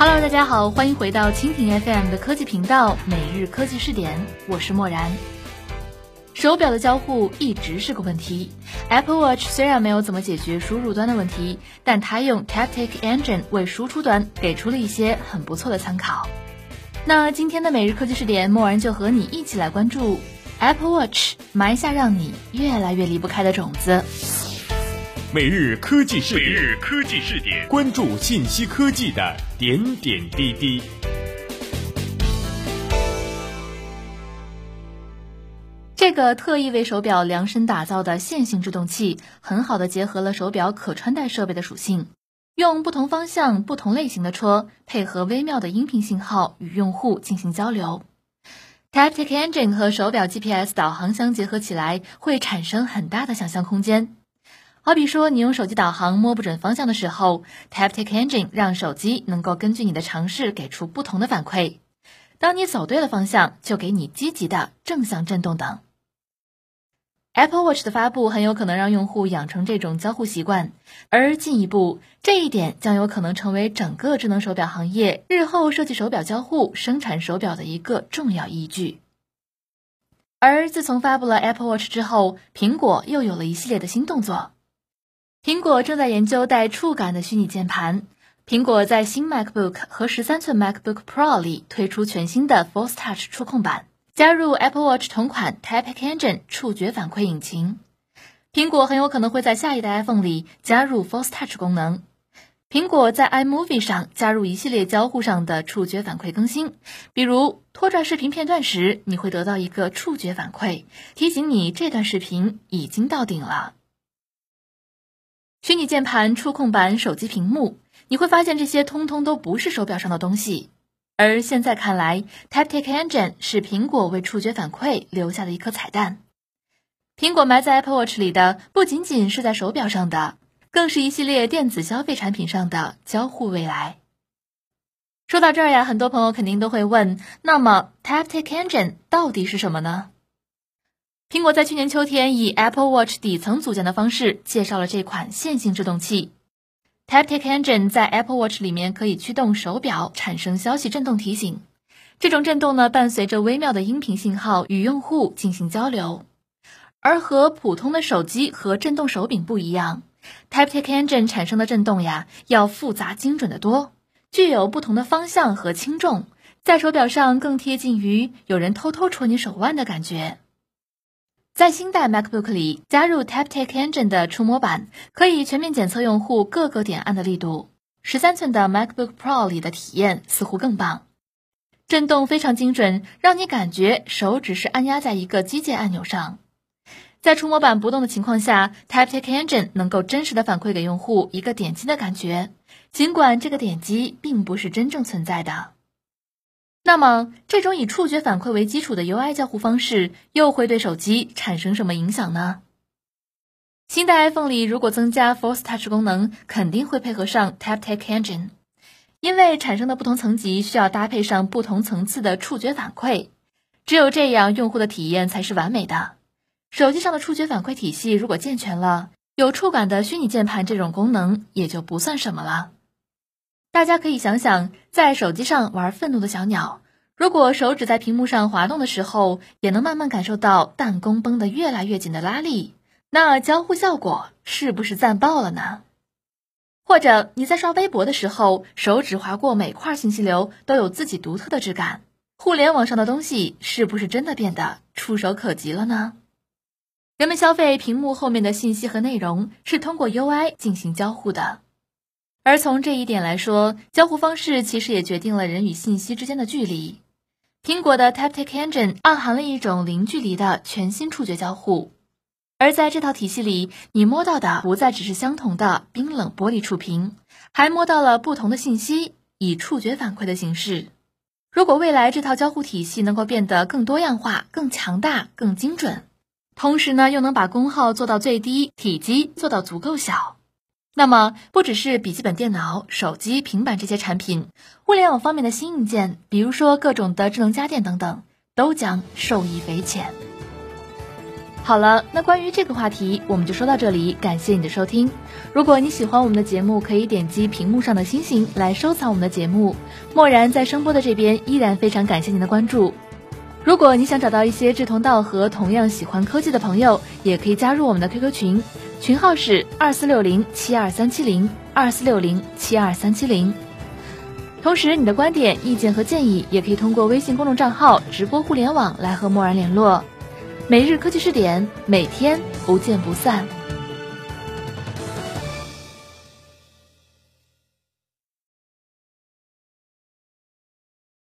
Hello，大家好，欢迎回到蜻蜓 FM 的科技频道，每日科技视点，我是默然。手表的交互一直是个问题，Apple Watch 虽然没有怎么解决输入端的问题，但它用 Taptic Engine 为输出端给出了一些很不错的参考。那今天的每日科技视点，默然就和你一起来关注 Apple Watch 埋下让你越来越离不开的种子。每日科技视每日科技视点，关注信息科技的点点滴滴。这个特意为手表量身打造的线性制动器，很好的结合了手表可穿戴设备的属性，用不同方向、不同类型的戳，配合微妙的音频信号与用户进行交流。Taptic Engine 和手表 GPS 导航相结合起来，会产生很大的想象空间。好比说，你用手机导航摸不准方向的时候，Taptic Engine 让手机能够根据你的尝试给出不同的反馈。当你走对了方向，就给你积极的正向震动等。Apple Watch 的发布很有可能让用户养成这种交互习惯，而进一步，这一点将有可能成为整个智能手表行业日后设计手表交互、生产手表的一个重要依据。而自从发布了 Apple Watch 之后，苹果又有了一系列的新动作。苹果正在研究带触感的虚拟键盘。苹果在新 MacBook 和十三寸 MacBook Pro 里推出全新的 Force Touch 触控板，加入 Apple Watch 同款 Taptic Engine 触觉反馈引擎。苹果很有可能会在下一代 iPhone 里加入 Force Touch 功能。苹果在 iMovie 上加入一系列交互上的触觉反馈更新，比如拖拽视频片段时，你会得到一个触觉反馈，提醒你这段视频已经到顶了。虚拟键盘、触控板、手机屏幕，你会发现这些通通都不是手表上的东西。而现在看来，Taptic Engine 是苹果为触觉反馈留下的一颗彩蛋。苹果埋在 Apple Watch 里的，不仅仅是在手表上的，更是一系列电子消费产品上的交互未来。说到这儿呀，很多朋友肯定都会问：那么 Taptic Engine 到底是什么呢？苹果在去年秋天以 Apple Watch 底层组件的方式介绍了这款线性制动器。Taptic Engine 在 Apple Watch 里面可以驱动手表产生消息震动提醒，这种震动呢伴随着微妙的音频信号与用户进行交流。而和普通的手机和震动手柄不一样，Taptic Engine 产生的震动呀要复杂精准的多，具有不同的方向和轻重，在手表上更贴近于有人偷偷戳你手腕的感觉。在新代 MacBook 里加入 Taptic Engine 的触摸板，可以全面检测用户各个点按的力度。十三寸的 MacBook Pro 里的体验似乎更棒，震动非常精准，让你感觉手只是按压在一个机械按钮上。在触摸板不动的情况下，Taptic Engine 能够真实的反馈给用户一个点击的感觉，尽管这个点击并不是真正存在的。那么，这种以触觉反馈为基础的 UI 交互方式又会对手机产生什么影响呢？新的 iPhone 里如果增加 Force Touch 功能，肯定会配合上 Taptic Engine，因为产生的不同层级需要搭配上不同层次的触觉反馈，只有这样用户的体验才是完美的。手机上的触觉反馈体系如果健全了，有触感的虚拟键盘这种功能也就不算什么了。大家可以想想，在手机上玩愤怒的小鸟，如果手指在屏幕上滑动的时候，也能慢慢感受到弹弓绷得越来越紧的拉力，那交互效果是不是赞爆了呢？或者你在刷微博的时候，手指划过每块信息流都有自己独特的质感，互联网上的东西是不是真的变得触手可及了呢？人们消费屏幕后面的信息和内容，是通过 UI 进行交互的。而从这一点来说，交互方式其实也决定了人与信息之间的距离。苹果的 Taptic Engine 暗含了一种零距离的全新触觉交互，而在这套体系里，你摸到的不再只是相同的冰冷玻璃触屏，还摸到了不同的信息，以触觉反馈的形式。如果未来这套交互体系能够变得更多样化、更强大、更精准，同时呢，又能把功耗做到最低，体积做到足够小。那么，不只是笔记本电脑、手机、平板这些产品，互联网方面的新硬件，比如说各种的智能家电等等，都将受益匪浅。好了，那关于这个话题，我们就说到这里。感谢你的收听。如果你喜欢我们的节目，可以点击屏幕上的星星来收藏我们的节目。漠然在声波的这边依然非常感谢您的关注。如果你想找到一些志同道合、同样喜欢科技的朋友，也可以加入我们的 QQ 群，群号是二四六零七二三七零二四六零七二三七零。同时，你的观点、意见和建议也可以通过微信公众账号“直播互联网”来和默然联络。每日科技试点，每天不见不散。